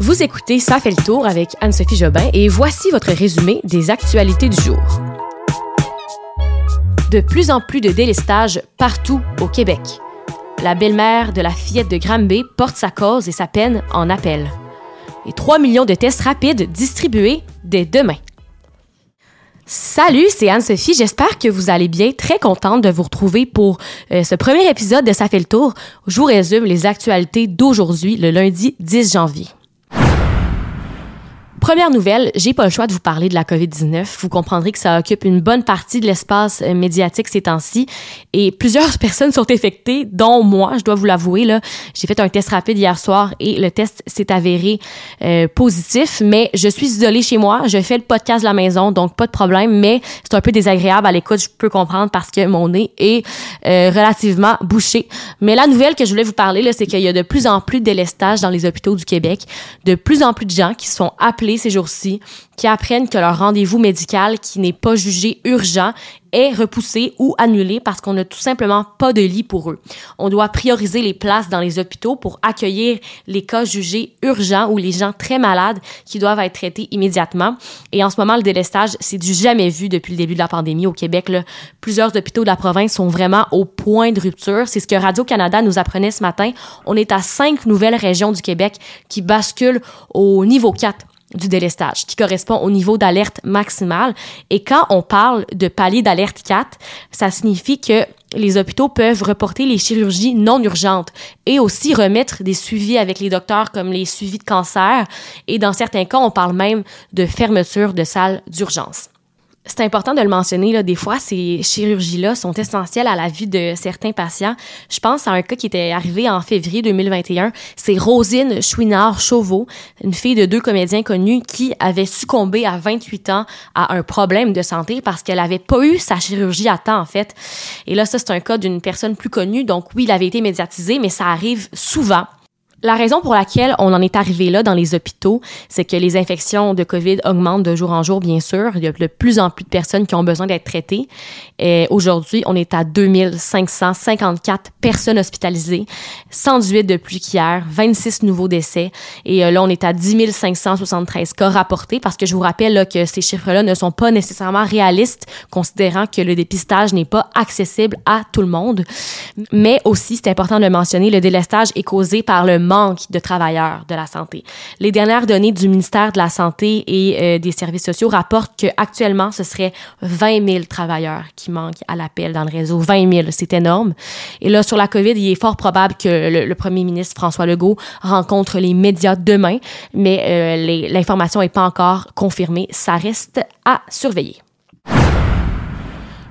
Vous écoutez Ça fait le tour avec Anne-Sophie Jobin et voici votre résumé des actualités du jour. De plus en plus de délestage partout au Québec. La belle-mère de la fillette de Granby porte sa cause et sa peine en appel. Et 3 millions de tests rapides distribués dès demain. Salut, c'est Anne-Sophie. J'espère que vous allez bien. Très contente de vous retrouver pour euh, ce premier épisode de Ça fait le tour. Je vous résume les actualités d'aujourd'hui, le lundi 10 janvier. Première nouvelle, j'ai pas le choix de vous parler de la COVID-19. Vous comprendrez que ça occupe une bonne partie de l'espace euh, médiatique ces temps-ci et plusieurs personnes sont infectées, dont moi, je dois vous l'avouer. Là, j'ai fait un test rapide hier soir et le test s'est avéré euh, positif, mais je suis isolée chez moi. Je fais le podcast de la maison, donc pas de problème, mais c'est un peu désagréable à l'écoute, je peux comprendre parce que mon nez est euh, relativement bouché. Mais la nouvelle que je voulais vous parler, là, c'est qu'il y a de plus en plus de délestage dans les hôpitaux du Québec, de plus en plus de gens qui sont appelés ces jours-ci qui apprennent que leur rendez-vous médical qui n'est pas jugé urgent est repoussé ou annulé parce qu'on n'a tout simplement pas de lit pour eux. On doit prioriser les places dans les hôpitaux pour accueillir les cas jugés urgents ou les gens très malades qui doivent être traités immédiatement. Et en ce moment, le délestage, c'est du jamais vu depuis le début de la pandémie au Québec. Plusieurs hôpitaux de la province sont vraiment au point de rupture. C'est ce que Radio-Canada nous apprenait ce matin. On est à cinq nouvelles régions du Québec qui basculent au niveau 4 du délestage, qui correspond au niveau d'alerte maximale. Et quand on parle de palier d'alerte 4, ça signifie que les hôpitaux peuvent reporter les chirurgies non urgentes et aussi remettre des suivis avec les docteurs comme les suivis de cancer. Et dans certains cas, on parle même de fermeture de salles d'urgence c'est important de le mentionner, là, des fois, ces chirurgies-là sont essentielles à la vie de certains patients. Je pense à un cas qui était arrivé en février 2021. C'est Rosine Chouinard-Chauveau, une fille de deux comédiens connus qui avait succombé à 28 ans à un problème de santé parce qu'elle avait pas eu sa chirurgie à temps, en fait. Et là, ça, c'est un cas d'une personne plus connue. Donc, oui, il avait été médiatisé, mais ça arrive souvent. La raison pour laquelle on en est arrivé là dans les hôpitaux, c'est que les infections de COVID augmentent de jour en jour, bien sûr. Il y a de plus en plus de personnes qui ont besoin d'être traitées. Et aujourd'hui, on est à 2554 personnes hospitalisées, 118 de plus qu'hier, 26 nouveaux décès. Et euh, là, on est à 10 573 cas rapportés parce que je vous rappelle que ces chiffres-là ne sont pas nécessairement réalistes, considérant que le dépistage n'est pas accessible à tout le monde. Mais aussi, c'est important de le mentionner, le délestage est causé par le manque de travailleurs de la santé. Les dernières données du ministère de la Santé et euh, des Services sociaux rapportent qu'actuellement, ce serait 20 000 travailleurs qui manquent à l'appel dans le réseau. 20 000, c'est énorme. Et là, sur la COVID, il est fort probable que le, premier ministre François Legault rencontre les médias demain, mais euh, l'information n'est pas encore confirmée. Ça reste à surveiller.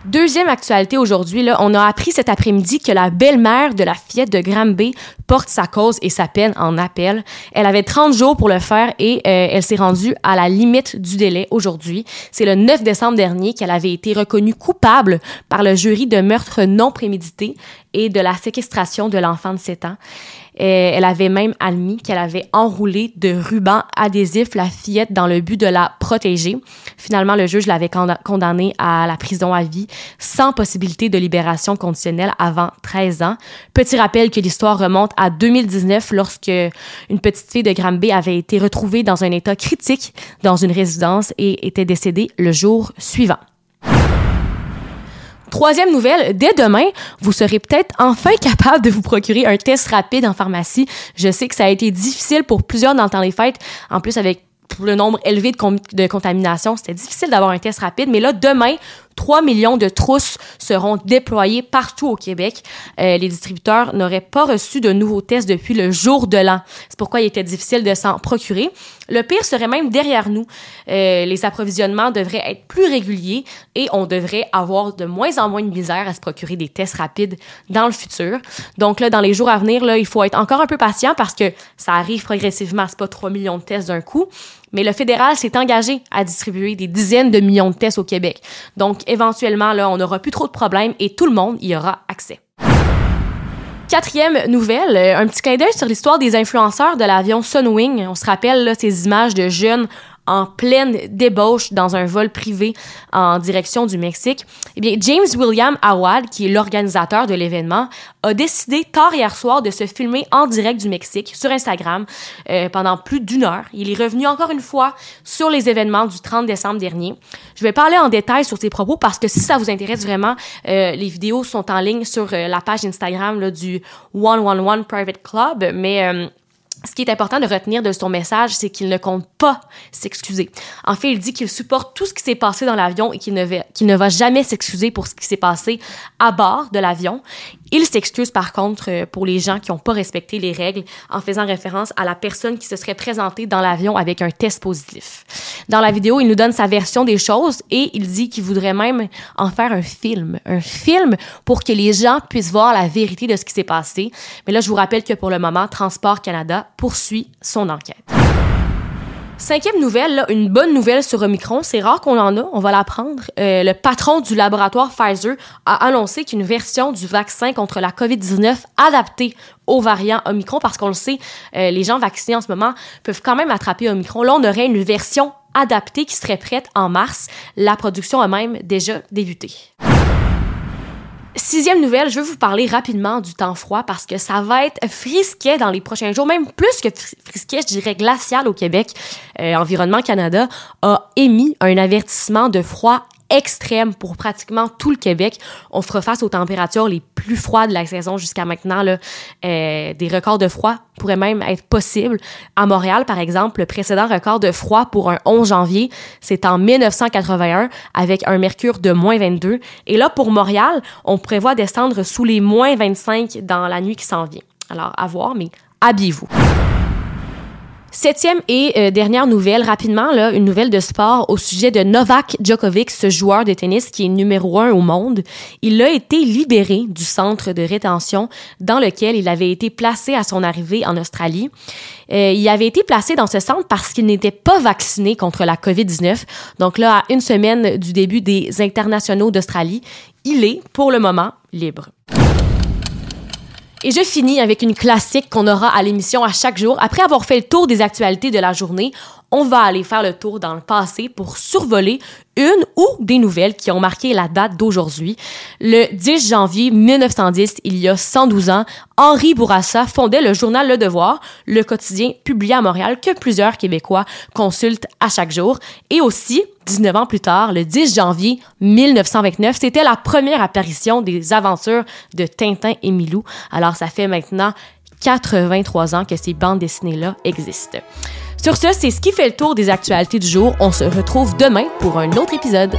Deuxième actualité aujourd'hui, là, on a appris cet après-midi que la belle-mère de la fillette de Granby porte sa cause et sa peine en appel. Elle avait 30 jours pour le faire et euh, elle s'est rendue à la limite du délai aujourd'hui. C'est le 9 décembre dernier qu'elle avait été reconnue coupable par le jury de meurtre non prémédité et de la séquestration de l'enfant de 7 ans. Euh, elle avait même admis qu'elle avait enroulé de rubans adhésifs la fillette dans le but de la protéger. Finalement, le juge l'avait condamnée à la prison à vie sans possibilité de libération conditionnelle avant 13 ans. Petit rappel que l'histoire remonte à 2019 lorsque une petite fille de Granby avait été retrouvée dans un état critique dans une résidence et était décédée le jour suivant. Troisième nouvelle, dès demain, vous serez peut-être enfin capable de vous procurer un test rapide en pharmacie. Je sais que ça a été difficile pour plusieurs dans le temps des fêtes, en plus avec le nombre élevé de, contaminations, c'était difficile d'avoir un test rapide. Mais là, demain, 3 millions de trousses seront déployées partout au Québec. Euh, les distributeurs n'auraient pas reçu de nouveaux tests depuis le jour de l'an. C'est pourquoi il était difficile de s'en procurer. Le pire serait même derrière nous. Euh, les approvisionnements devraient être plus réguliers et on devrait avoir de moins en moins de misère à se procurer des tests rapides dans le futur. Donc là, dans les jours à venir, là, il faut être encore un peu patient parce que ça arrive progressivement. C'est pas 3 millions de tests d'un coup. Mais le fédéral s'est engagé à distribuer des dizaines de millions de tests au Québec. Donc, éventuellement, là, on n'aura plus trop de problèmes et tout le monde y aura accès. Quatrième nouvelle, euh, un petit clin d'œil sur l'histoire des influenceurs de l'avion Sunwing. On se rappelle ces images de jeunes en pleine débauche dans un vol privé en direction du Mexique. Eh bien, James William Awad, qui est l'organisateur de l'événement, a décidé tard hier soir de se filmer en direct du Mexique sur Instagram euh, pendant plus d'une heure. Il est revenu encore une fois sur les événements du 30 décembre dernier. Je vais parler en détail sur ses propos parce que si ça vous intéresse vraiment, euh, les vidéos sont en ligne sur euh, la page Instagram du 111 Private Club, mais ce qui est important de retenir de son message, c'est qu'il ne compte pas s'excuser. En fait, il dit qu'il supporte tout ce qui s'est passé dans l'avion et qu'il ne, va, ne va jamais s'excuser pour ce qui s'est passé à bord de l'avion. Il s'excuse par contre euh, pour les gens qui n'ont pas respecté les règles en faisant référence à la personne qui se serait présentée dans l'avion avec un test positif. Dans la vidéo, il nous donne sa version des choses et il dit qu'il voudrait même en faire un film. Un film pour que les gens puissent voir la vérité de ce qui s'est passé. Mais là, je vous rappelle que pour le moment, Transport Canada poursuit son enquête. Cinquième nouvelle, là, une bonne nouvelle sur Omicron. C'est rare qu'on en a, on va l'apprendre. Euh, le patron du laboratoire Pfizer a annoncé qu'une version du vaccin contre la COVID-19 adaptée au variant Omicron, parce qu'on le sait, euh, les gens vaccinés en ce moment peuvent quand même attraper Omicron. Là, on aurait une version adaptée qui serait prête en mars. La production a même déjà débuté. Sixième nouvelle, je veux vous parler rapidement du temps froid parce que ça va être frisquet dans les prochains jours, même plus que frisquet, je dirais glacial au Québec. Euh, Environnement Canada a émis un avertissement de froid extrême pour pratiquement tout le Québec. On fera face aux températures les plus froides de la saison jusqu'à maintenant. Euh, des records de froid pourraient même être possibles. À Montréal, par exemple, le précédent record de froid pour un 11 janvier, c'est en 1981 avec un mercure de moins 22. Et là, pour Montréal, on prévoit descendre sous les moins 25 dans la nuit qui s'en vient. Alors, à voir, mais habillez-vous. Septième et euh, dernière nouvelle, rapidement, là, une nouvelle de sport au sujet de Novak Djokovic, ce joueur de tennis qui est numéro un au monde. Il a été libéré du centre de rétention dans lequel il avait été placé à son arrivée en Australie. Euh, il avait été placé dans ce centre parce qu'il n'était pas vacciné contre la COVID-19. Donc là, à une semaine du début des internationaux d'Australie, il est, pour le moment, libre. Et je finis avec une classique qu'on aura à l'émission à chaque jour. Après avoir fait le tour des actualités de la journée, on va aller faire le tour dans le passé pour survoler une ou des nouvelles qui ont marqué la date d'aujourd'hui. Le 10 janvier 1910, il y a 112 ans, Henri Bourassa fondait le journal Le Devoir, le quotidien publié à Montréal que plusieurs Québécois consultent à chaque jour. Et aussi, 19 ans plus tard, le 10 janvier 1929, c'était la première apparition des aventures de Tintin et Milou. Alors ça fait maintenant 83 ans que ces bandes dessinées-là existent. Sur ce, c'est ce qui fait le tour des actualités du jour. On se retrouve demain pour un autre épisode.